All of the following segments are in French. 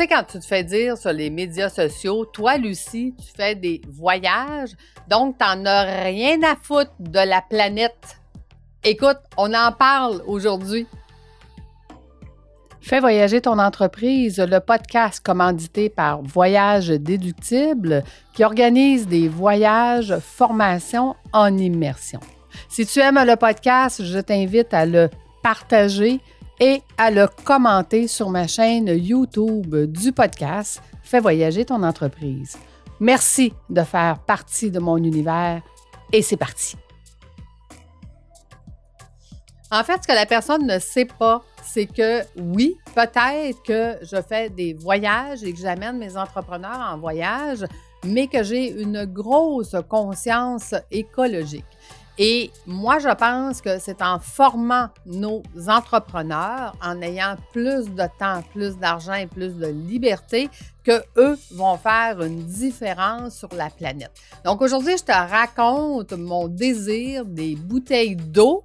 sais, quand tu te fais dire sur les médias sociaux, toi, Lucie, tu fais des voyages, donc tu n'en as rien à foutre de la planète. Écoute, on en parle aujourd'hui. Fais voyager ton entreprise, le podcast commandité par Voyage Déductible qui organise des voyages, formations en immersion. Si tu aimes le podcast, je t'invite à le partager et à le commenter sur ma chaîne YouTube du podcast Fais voyager ton entreprise. Merci de faire partie de mon univers et c'est parti. En fait, ce que la personne ne sait pas, c'est que oui, peut-être que je fais des voyages et que j'amène mes entrepreneurs en voyage, mais que j'ai une grosse conscience écologique. Et moi, je pense que c'est en formant nos entrepreneurs, en ayant plus de temps, plus d'argent et plus de liberté, que eux vont faire une différence sur la planète. Donc aujourd'hui, je te raconte mon désir des bouteilles d'eau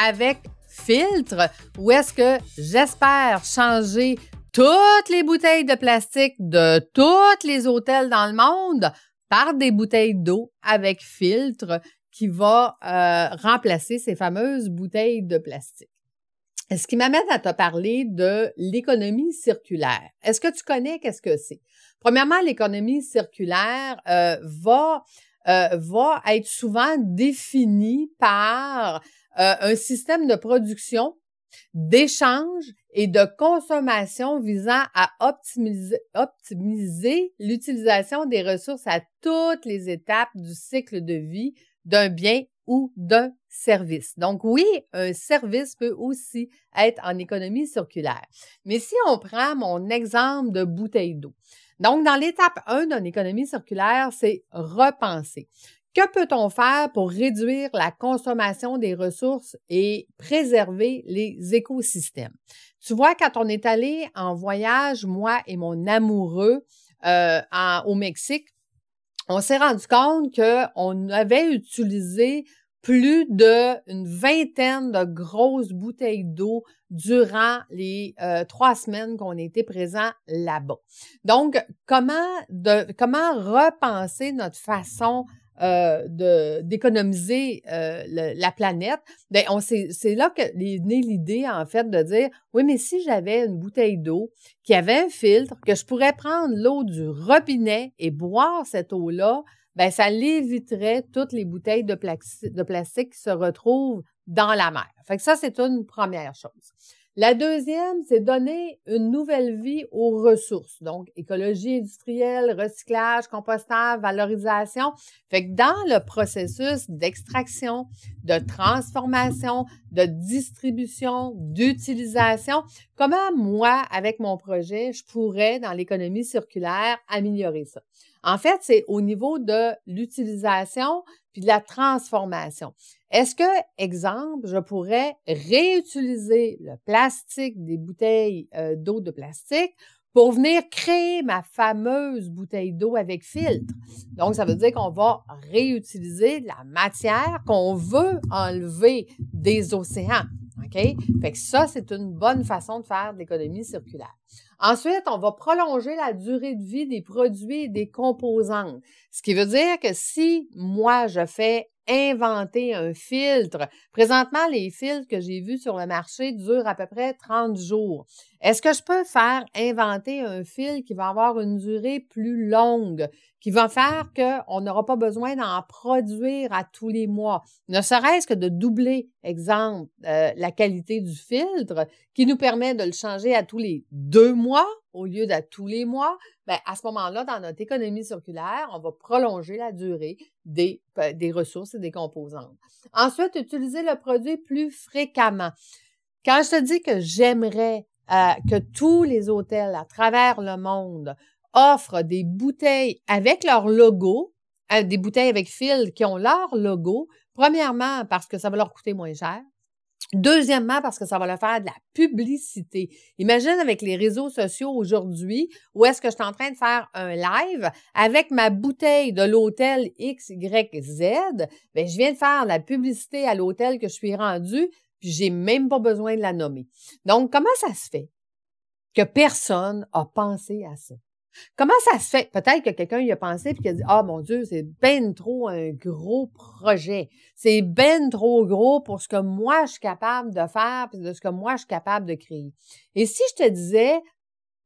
avec filtre où est-ce que j'espère changer toutes les bouteilles de plastique de tous les hôtels dans le monde par des bouteilles d'eau avec filtre qui va euh, remplacer ces fameuses bouteilles de plastique. Ce qui m'amène à te parler de l'économie circulaire. Est-ce que tu connais qu'est-ce que c'est? Premièrement, l'économie circulaire euh, va, euh, va être souvent définie par euh, un système de production, d'échange et de consommation visant à optimiser, optimiser l'utilisation des ressources à toutes les étapes du cycle de vie d'un bien ou d'un service. Donc oui, un service peut aussi être en économie circulaire. Mais si on prend mon exemple de bouteille d'eau, donc dans l'étape 1 d'une économie circulaire, c'est repenser. Que peut-on faire pour réduire la consommation des ressources et préserver les écosystèmes? Tu vois, quand on est allé en voyage, moi et mon amoureux, euh, au Mexique, on s'est rendu compte qu'on avait utilisé plus d'une vingtaine de grosses bouteilles d'eau durant les euh, trois semaines qu'on était présents là-bas. Donc, comment, de, comment repenser notre façon euh, d'économiser euh, la planète, ben c'est là que est née l'idée en fait de dire oui mais si j'avais une bouteille d'eau qui avait un filtre que je pourrais prendre l'eau du robinet et boire cette eau là, ben ça l'éviterait toutes les bouteilles de, de plastique qui se retrouvent dans la mer. Ça c'est une première chose. La deuxième, c'est donner une nouvelle vie aux ressources. Donc, écologie industrielle, recyclage, compostage, valorisation. Fait que dans le processus d'extraction, de transformation, de distribution, d'utilisation, comment moi, avec mon projet, je pourrais, dans l'économie circulaire, améliorer ça? En fait, c'est au niveau de l'utilisation puis de la transformation. Est-ce que, exemple, je pourrais réutiliser le plastique des bouteilles euh, d'eau de plastique pour venir créer ma fameuse bouteille d'eau avec filtre? Donc, ça veut dire qu'on va réutiliser la matière qu'on veut enlever des océans. OK? Fait ça, c'est une bonne façon de faire de l'économie circulaire. Ensuite, on va prolonger la durée de vie des produits et des composantes. Ce qui veut dire que si moi, je fais inventer un filtre. Présentement, les filtres que j'ai vus sur le marché durent à peu près 30 jours. Est-ce que je peux faire inventer un fil qui va avoir une durée plus longue, qui va faire qu'on n'aura pas besoin d'en produire à tous les mois, ne serait-ce que de doubler, exemple, euh, la qualité du filtre, qui nous permet de le changer à tous les deux mois au lieu d'à tous les mois, ben à ce moment-là, dans notre économie circulaire, on va prolonger la durée des, euh, des ressources et des composantes. Ensuite, utiliser le produit plus fréquemment. Quand je te dis que j'aimerais euh, que tous les hôtels à travers le monde offrent des bouteilles avec leur logo, euh, des bouteilles avec fil qui ont leur logo. Premièrement, parce que ça va leur coûter moins cher. Deuxièmement, parce que ça va leur faire de la publicité. Imagine avec les réseaux sociaux aujourd'hui, où est-ce que je suis en train de faire un live avec ma bouteille de l'hôtel XYZ, ben je viens de faire la publicité à l'hôtel que je suis rendu, puis j'ai même pas besoin de la nommer. Donc, comment ça se fait? que personne a pensé à ça? Comment ça se fait? Peut-être que quelqu'un y a pensé puis qu'il a dit Ah mon Dieu, c'est ben trop un gros projet. C'est ben trop gros pour ce que moi je suis capable de faire puis de ce que moi je suis capable de créer. Et si je te disais,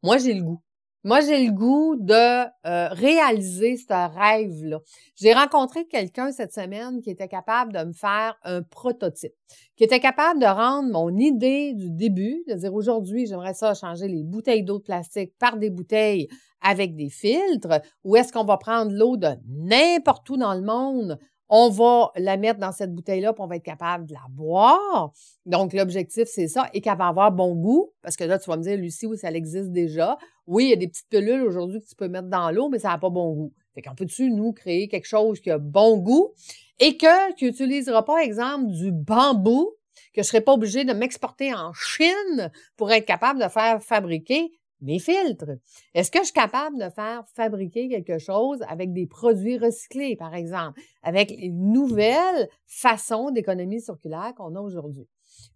moi j'ai le goût. Moi, j'ai le goût de euh, réaliser ce rêve-là. J'ai rencontré quelqu'un cette semaine qui était capable de me faire un prototype, qui était capable de rendre mon idée du début, de dire aujourd'hui, j'aimerais ça changer les bouteilles d'eau de plastique par des bouteilles avec des filtres, ou est-ce qu'on va prendre l'eau de n'importe où dans le monde on va la mettre dans cette bouteille-là, puis on va être capable de la boire. Donc, l'objectif, c'est ça, et qu'elle va avoir bon goût, parce que là, tu vas me dire, Lucie, oui, ça existe déjà. Oui, il y a des petites pilules aujourd'hui que tu peux mettre dans l'eau, mais ça n'a pas bon goût. Fait qu'on peut-tu, nous, créer quelque chose qui a bon goût et que tu n'utiliseras pas, exemple, du bambou, que je ne serai pas obligé de m'exporter en Chine pour être capable de faire fabriquer mes filtres. Est-ce que je suis capable de faire fabriquer quelque chose avec des produits recyclés, par exemple, avec les nouvelles façons d'économie circulaire qu'on a aujourd'hui?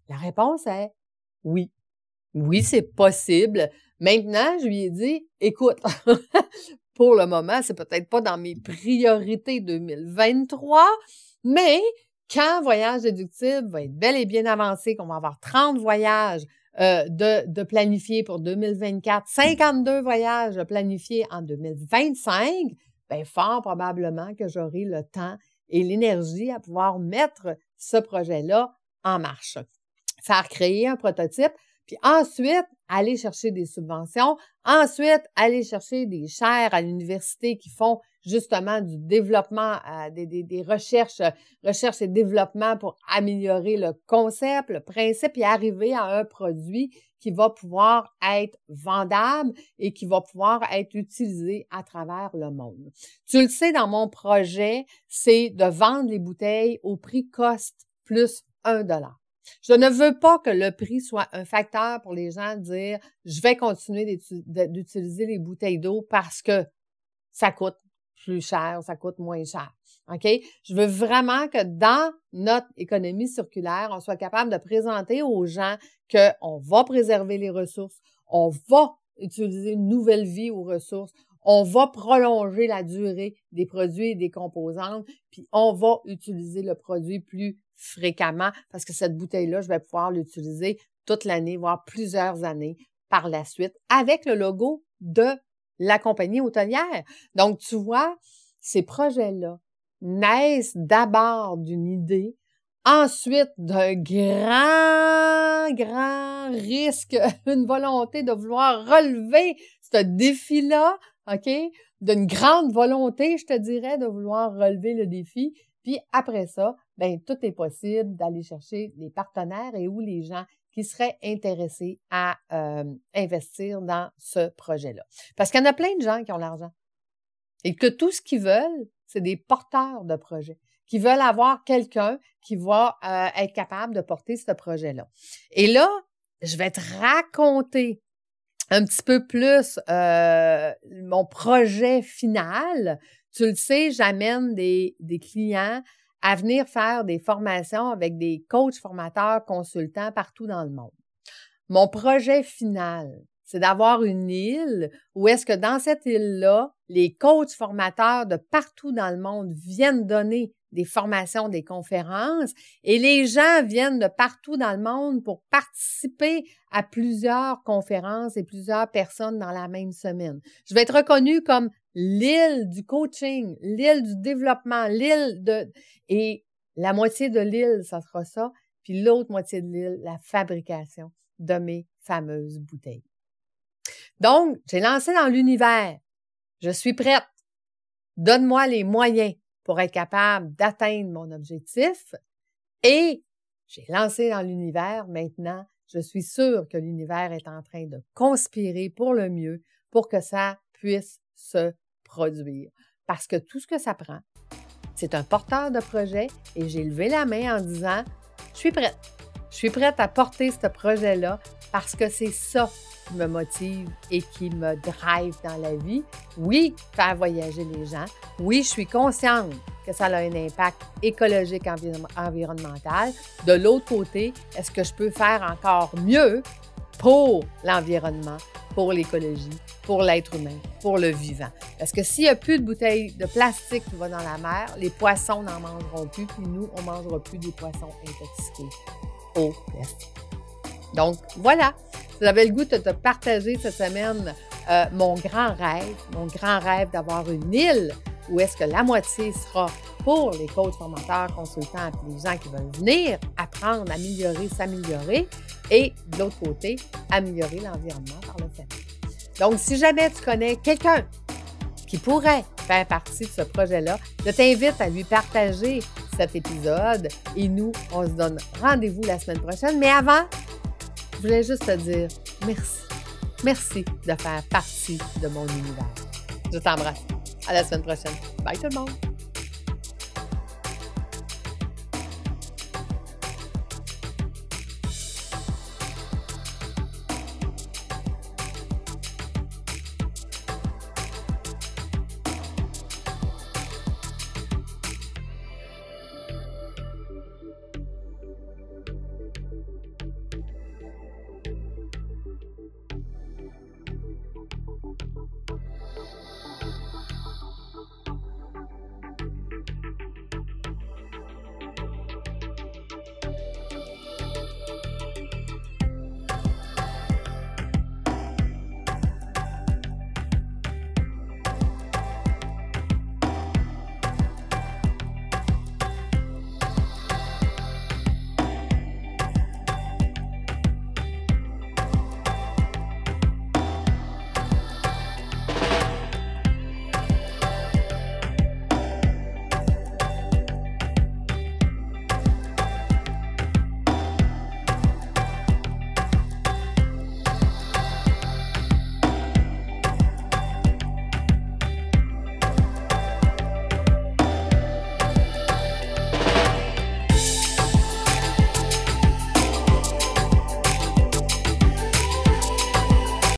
La réponse est oui. Oui, c'est possible. Maintenant, je lui ai dit, écoute, pour le moment, c'est peut-être pas dans mes priorités 2023, mais quand Voyage déductible va être bel et bien avancé, qu'on va avoir 30 voyages euh, de, de planifier pour 2024, 52 voyages planifiés en 2025, bien, fort probablement que j'aurai le temps et l'énergie à pouvoir mettre ce projet-là en marche. Faire créer un prototype, puis ensuite aller chercher des subventions, ensuite aller chercher des chaires à l'université qui font justement du développement, euh, des, des, recherches, recherche et développement pour améliorer le concept, le principe et arriver à un produit qui va pouvoir être vendable et qui va pouvoir être utilisé à travers le monde. Tu le sais, dans mon projet, c'est de vendre les bouteilles au prix cost plus un dollar. Je ne veux pas que le prix soit un facteur pour les gens dire je vais continuer d'utiliser les bouteilles d'eau parce que ça coûte plus cher, ça coûte moins cher. OK? Je veux vraiment que dans notre économie circulaire, on soit capable de présenter aux gens qu'on va préserver les ressources, on va utiliser une nouvelle vie aux ressources, on va prolonger la durée des produits et des composantes, puis on va utiliser le produit plus fréquemment parce que cette bouteille-là, je vais pouvoir l'utiliser toute l'année, voire plusieurs années par la suite avec le logo de la compagnie hôtelière. Donc, tu vois, ces projets-là naissent d'abord d'une idée, ensuite d'un grand, grand risque, une volonté de vouloir relever ce défi-là, D'une grande volonté, je te dirais, de vouloir relever le défi. Puis après ça, ben tout est possible d'aller chercher les partenaires et ou les gens qui seraient intéressés à euh, investir dans ce projet-là. Parce qu'il y en a plein de gens qui ont l'argent et que tout ce qu'ils veulent, c'est des porteurs de projets qui veulent avoir quelqu'un qui va euh, être capable de porter ce projet-là. Et là, je vais te raconter un petit peu plus euh, mon projet final. Tu le sais, j'amène des, des clients à venir faire des formations avec des coachs formateurs, consultants partout dans le monde. Mon projet final, c'est d'avoir une île où est-ce que dans cette île-là, les coachs formateurs de partout dans le monde viennent donner des formations, des conférences, et les gens viennent de partout dans le monde pour participer à plusieurs conférences et plusieurs personnes dans la même semaine. Je vais être reconnue comme l'île du coaching, l'île du développement, l'île de... Et la moitié de l'île, ça sera ça, puis l'autre moitié de l'île, la fabrication de mes fameuses bouteilles. Donc, j'ai lancé dans l'univers. Je suis prête. Donne-moi les moyens être capable d'atteindre mon objectif. Et j'ai lancé dans l'univers. Maintenant, je suis sûre que l'univers est en train de conspirer pour le mieux pour que ça puisse se produire. Parce que tout ce que ça prend, c'est un porteur de projet et j'ai levé la main en disant, je suis prête. Je suis prête à porter ce projet-là parce que c'est ça qui me motive et qui me drive dans la vie. Oui, faire voyager les gens. Oui, je suis consciente que ça a un impact écologique, environnemental. De l'autre côté, est-ce que je peux faire encore mieux pour l'environnement, pour l'écologie, pour l'être humain, pour le vivant? Parce que s'il n'y a plus de bouteilles de plastique qui vont dans la mer, les poissons n'en mangeront plus, puis nous, on ne mangera plus des poissons intoxiqués au plastique. Donc, voilà. Vous avez le goût de te partager cette semaine euh, mon grand rêve, mon grand rêve d'avoir une île où est-ce que la moitié sera pour les coachs formateurs, consultants les gens qui veulent venir apprendre, améliorer, s'améliorer, et de l'autre côté, améliorer l'environnement par le fait. Donc, si jamais tu connais quelqu'un qui pourrait faire partie de ce projet-là, je t'invite à lui partager cet épisode et nous, on se donne rendez-vous la semaine prochaine. Mais avant, je voulais juste te dire merci. Merci de faire partie de mon univers. Je t'embrasse. À la semaine prochaine. Bye tout le monde.